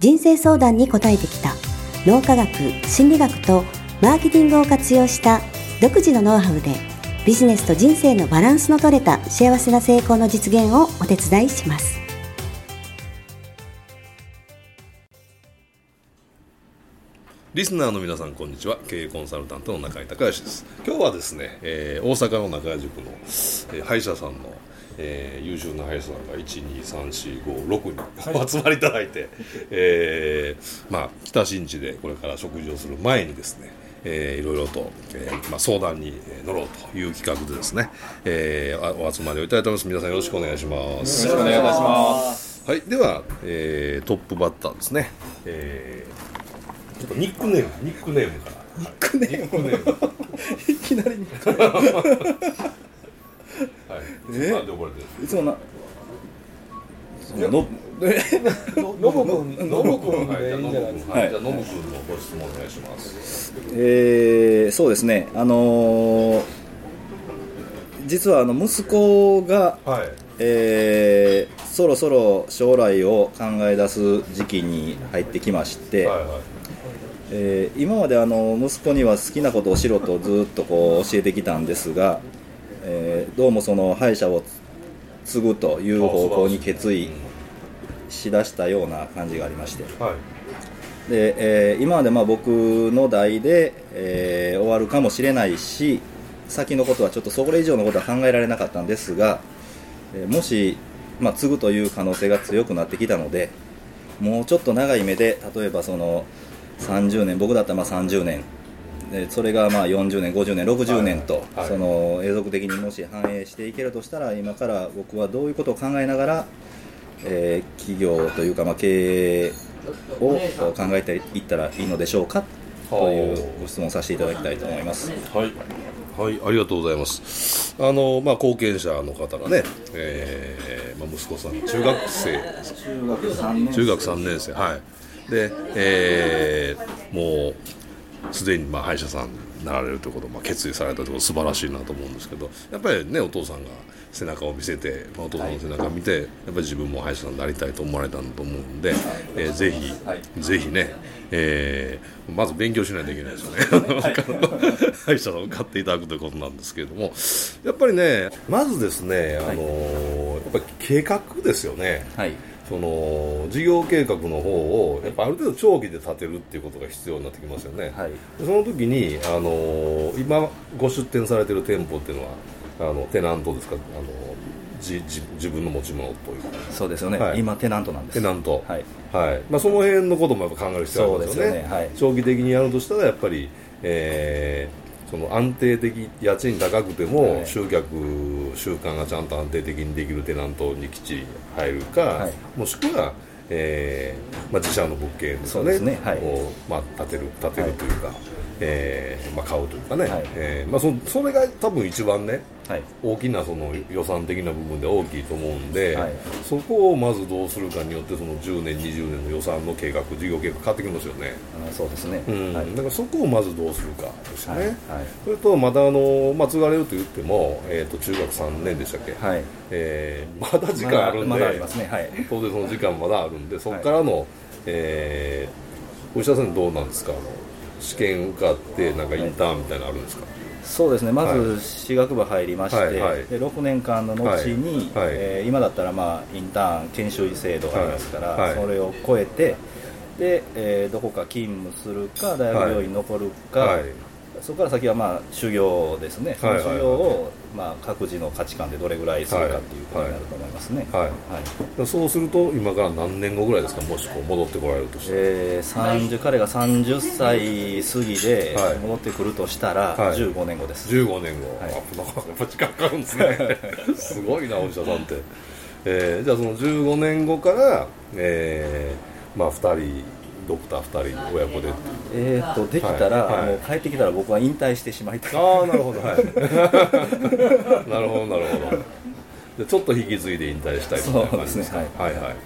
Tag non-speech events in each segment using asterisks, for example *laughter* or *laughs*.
人生相談に応えてきた。脳科学心理学とマーケティングを活用した独自のノウハウでビジネスと人生のバランスの取れた幸せな成功の実現をお手伝いします。リスナーの皆さんこんにちは。経営コンサルタントの中井隆義です。今日はですね、えー、大阪の中井塾の、えー、歯医者さんの、えー、優秀な歯医者さんが12345 6人集まりいただいて、えー、まあ北新地でこれから食事をする前にですねえー、いろいろと、えーまあ、相談に乗ろうという企画でですね、えー、お集まりをいただいてます。皆さんよろしくお願いします。よろしくお願いいたします。はい。では、えー、トップバッターですね、えー、ちょっとニックネームニックネームから。ニックネーム、い。きなりニックネーム。はい、え？なんで呼ばれてるんですいつもないやのえノブ君、ノブ君でいいんじゃないですか？ノブ君、はい、じゃあノブ君のご質問お願いします。えーそうですね。あのー実はあの息子が、はい、えーそろそろ将来を考え出す時期に入ってきまして、はい、はい、えー今まであの息子には好きなことをしろとずっとこう教えてきたんですが、えーどうもその歯医者を継ぐという方向に決意しだしたような感じがありまして。はい、で、えー今までまあ僕の代で、えー終わるかもしれないし先のことはちょっとそれ以上のことは考えられなかったんですが、えーもし、まあ、継ぐという可能性が強くなってきたのでもうちょっと長い目で例えばその30年僕だったらまあ30年でそれがまあ40年50年60年と、はいその永続的にもし反映していけるとしたら今から僕はどういうことを考えながら、えー企業というかまあ経営を考えていったらいいのでしょうかというご質問をさせていただきたいと思います。はい、はい、ありがとうございます。あの、まあ、後見者の方がね、えーまあ、息子さん、中学生、中学3年中学3年生、はい。で、えーもう、すでにまあ歯医者さんになられるということをまあ決意されたということ素晴らしいなと思うんですけどやっぱりねお父さんが背中を見せて、まあ、お父さんの背中を見て、やっぱり自分も歯医者さんになりたいと思われたんだと思うんで、えーぜひ、はい。ぜひね、えーまず勉強しないといけないですよね。*laughs* *laughs* 歯医者さんを買っていただくということなんですけれどもやっぱりねまずですね、あのーやっぱり計画ですよね。はいその事業計画の方をやっぱある程度長期で立てるっていうことが必要になってきますよね、はい。でその時に、あの今ご出店されてる店舗っていうのはあのテナントですか？あのじじ自分の持ち物というか。そうですよね、はい。今テナントなんです。テナント。はい。はい。まあ、その辺のこともやっぱ考える必要ありますよね。そうですよね。はい。長期的にやるとしたらやっぱり、えーその安定的家賃高くても、はい。集客習慣がちゃんと安定的にできるテナントにきっちり入るか、はい。もしくは、えーまあ、自社の物件ですよね。ね。はい。を、まあ、建てる建てるというか、えーまあ、買うというかね、はいえーまあ、そそれが多分一番ねはい。大きなその予算的な部分で大きいと思うんで、はい。そこをまずどうするかによってその10年20年の予算の計画事業計画変わってきますよね、あそうですね、うん。はい。だからそこをまずどうするかですよね、はい。はい。それとまたあの、まあ、継がれると言っても、えー、と中学3年でしたっけ、はい。えーまだ時間あるんで、まだまだありますね。はい。当然その時間まだあるんでそこからの、えーお医者さんどうなんですか？あの試験受かってなんかインターンみたいなのあるんですか、そうですね。まはず私学部入りまして、はいはい。で6年間の後に、はいはい。えー今だったら、まあ、インターン研修医制度がありますから、それを超えてで、えーどこか勤務するか大学病院に残るか、はいそこから先は、まあ、修行ですね。そのはいはい。修行を、まあ、各自の価値観でどれぐらいするかっていうことになると思いますね、はい。はい。そうすると今から何年後ぐらいですかもしこう戻ってこられるとして、えー30彼が30歳過ぎではい。戻ってくるとしたら、はい。15年後です、15年後、はい。やっぱ時間かかるんですね。*laughs* すごいなお医者さんって、えーじゃあその15年後から、えーまあ、2人ドクター2人親子で。えー、とできたら、はいはい。もう帰ってきたら僕は引退してしまいたい。ああなるほど。はい。なるほどなるほど。でちょっと引き継いで引退したいみたいな感じですか？そうですねはい。はい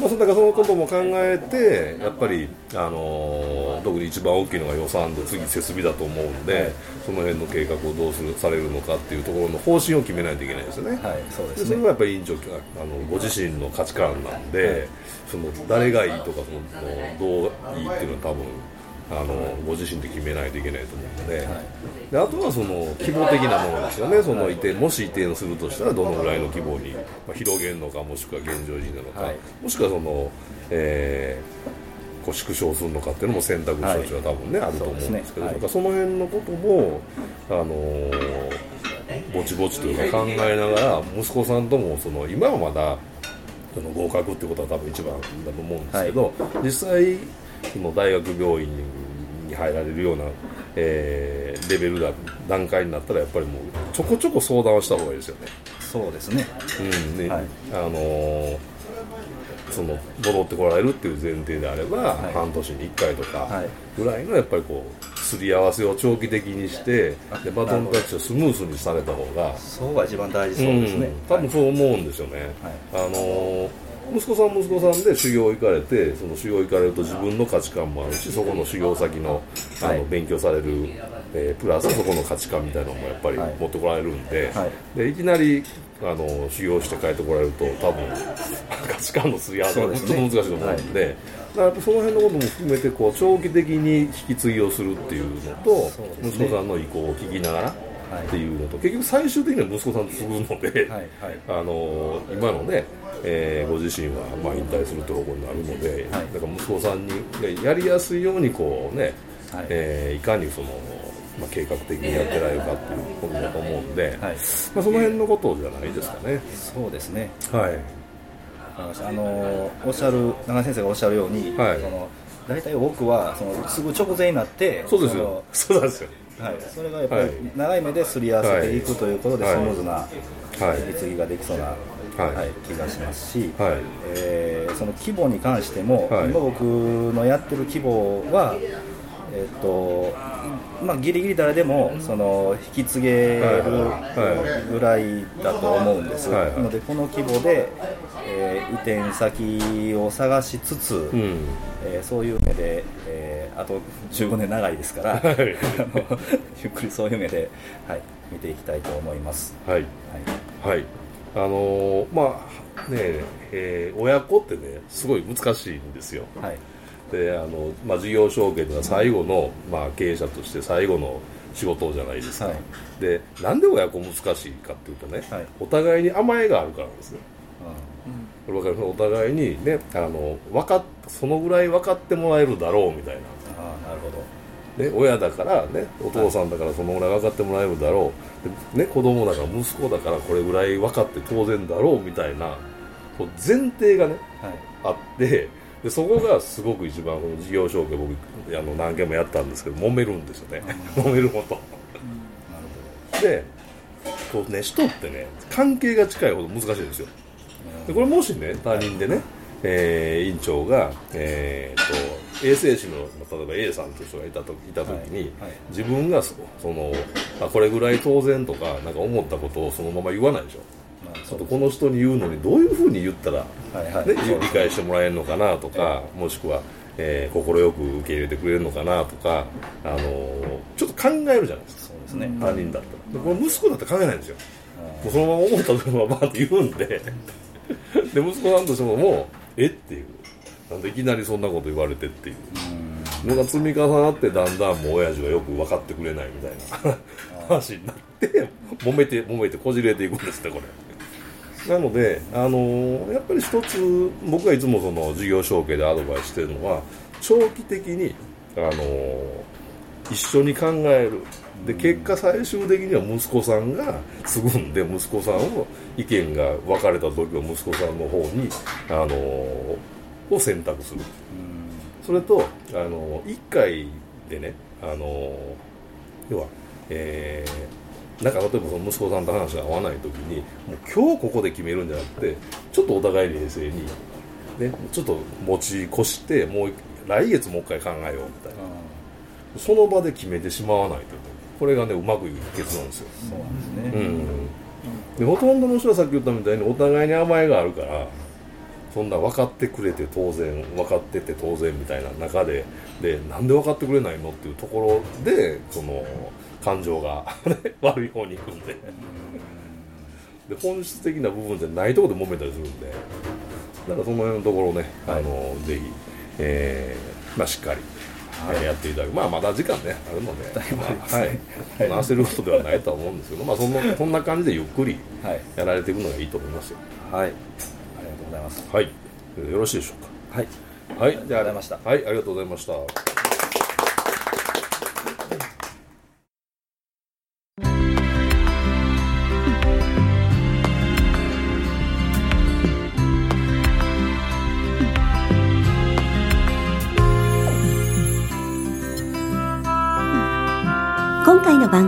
まあ、だからそのことも考えてやっぱり、あのー特に一番大きいのが予算で次設備だと思うんで、はい。その辺の計画をどうするされるのかっていうところの方針を決めないといけないですよね、はいそうでですそれねはやっぱり委員長あのご自身の価値観なんで、その誰がいいとかそのどういいっていうのは多分あのご自身で決めないといけないと思うので,、であとはその規模的なものですよね。その移転もし移転するとしたらどのぐらいの規模に、まあ、広げるのかもしくは現状維持なのか、はい。もしくはその、えーこう縮小するのかっていうのも選択肢としては多分ね、あると思うんですけど。そすからその辺のことも、あのーぼちぼちというか考えながら息子さんともその今はまだその合格ってことは多分一番だと思うんですけど、実際その大学病院に入られるような、えーレベルだ段階になったらやっぱりもうちょこちょこ相談をした方がいいですよね。そうですね。うんね。はい。あのーその戻ってこられるっていう前提であれば、はい。半年に1回とかはい。ぐらいのやっぱりこうすり合わせを長期的にしてでバトンタッチをスムースにされた方がそうが一番大事そうですね、ん多分そう思うんですよね、あのー息子さん息子さんで修行行かれてその修行行かれると自分の価値観もあるしそこの修行先のあの、はい勉強される、えープラスそこの価値観みたいなのもやっぱりはい。持ってこられるんで,、はい。い、でいきなりあの修行して帰ってこられると多分 *laughs* 価値観のすり合わせがそうですね。本当に難しいと思うんで。だからやっぱその辺のことも含めてこう長期的に引き継ぎをするっていうのと息子さんの意向を聞きながらはい。っていうのと結局最終的には息子さんと継ぐので、はい。はい。あの今のね、えーご自身はまあ引退するということになるので、はい。だから息子さんに、ね、やりやすいようにこうね、はい。えーいかにその、まあ、計画的にやってられるかっていうことだと思うんで、はい。まあ、その辺のことじゃないですかね。そうですね。はい。あのおっしゃる長井先生がおっしゃるように、はい。その大体僕はそのすぐ直前になってそうですよ。そうなんですよ。はい、それがやっぱりはい。長い目ですり合わせていくということではい。スムーズなはい。引き継ぎができそうな、はい。はい気がしますし、はい。えーその規模に関しても、はい。今僕のやってる規模は、えっとまあ、ギリギリ誰でもその引き継げるはぐらいだと思うんです、はい。はい。なのでこの規模で、えー移転先を探しつつ、うん。えーそういう目で、えーあと15年長いですから、はい。*laughs* ゆっくりそういう目で、はい、見ていきたいと思います。はい。はい。はい、あのーまあねえー親子ってねすごい難しいんですよ。はい。であの、まあ、事業承継では最後の、まあ、経営者として最後の仕事じゃないですか、はい。でなんで親子難しいかっていうとね、はい。お互いに甘えがあるからなんですね。これわかりますお互いにねあの分かっそのぐらい分かってもらえるだろうみたいな。ああなるほどね、親だから、ね、お父さんだからそのぐらい分かってもらえるだろう、でね、子供だから息子だからこれぐらい分かって当然だろうみたいなこう前提がねはい。あってでそこがすごく一番この事業承継僕あの何件もやったんですけど揉めるんですよね。*laughs* 揉めること。でこうね人ってね関係が近いほど難しいんですよ。でこれもしね他人でね、えー院長が、えー、と衛生士の例えば A さんという人がいたといた時に、はいはい。自分がそそのあこれぐらい当然とかなんか思ったことをそのまま言わないでしょ。まあこの人に言うのにどういうふうに言ったら、はいはい。ね、理解してもらえるのかなとかもしくはえー快く受け入れてくれるのかなとか、あのーちょっと考えるじゃないですか。そうですね。他人だったら。でこれ息子だったら考えないんですよ。あもうそのまま思ったままバーって言うんで。*laughs* で息子さんとしてももうえ？っていう。なんでいきなりそんなこと言われてっていう。のが積み重なってだんだんもう親父がよく分かってくれないみたいな。話になって揉めて揉めてこじれていくんですねこれ。なので、あのーやっぱり一つ僕がいつもその事業承継でアドバイスしてるのは長期的に、あのー一緒に考えるで結果最終的には息子さんが継ぐんで息子さんを意見が分かれた時は息子さんの方に、あのーを選択する。それと、あの1回でね、あの要は、えーなんか例えばその息子さんと話が合わない時にもう今日ここで決めるんじゃなくてちょっとお互い冷静に、ね、ちょっと持ち越してもう来月もう一回考えようみたいな。その場で決めてしまわないとこれがねうまくいく結論ですよ。そうなんですね、うん。でほとんどの人はさっき言ったみたいにお互いに甘えがあるからそんな分かってくれて当然分かってて当然みたいな中ででなんで分かってくれないのっていうところでその感情が *laughs* 悪い方に行くんで。で本質的な部分じゃないところで揉めたりするんで。だからその辺のところをね、あのぜひ、えーまあ、しっかり、えーやってい。ただくまあまだ時間ねあるので、まあはい、焦ることではないとは思うんですけど、まあ、そんなそんな感じでゆっくりはい。やられていくのがいいと思いますよ。はい。ありがとうございます。はい。よろしいでしょうはい。かはい。じゃあありがとうございました。はい。ありがとうございました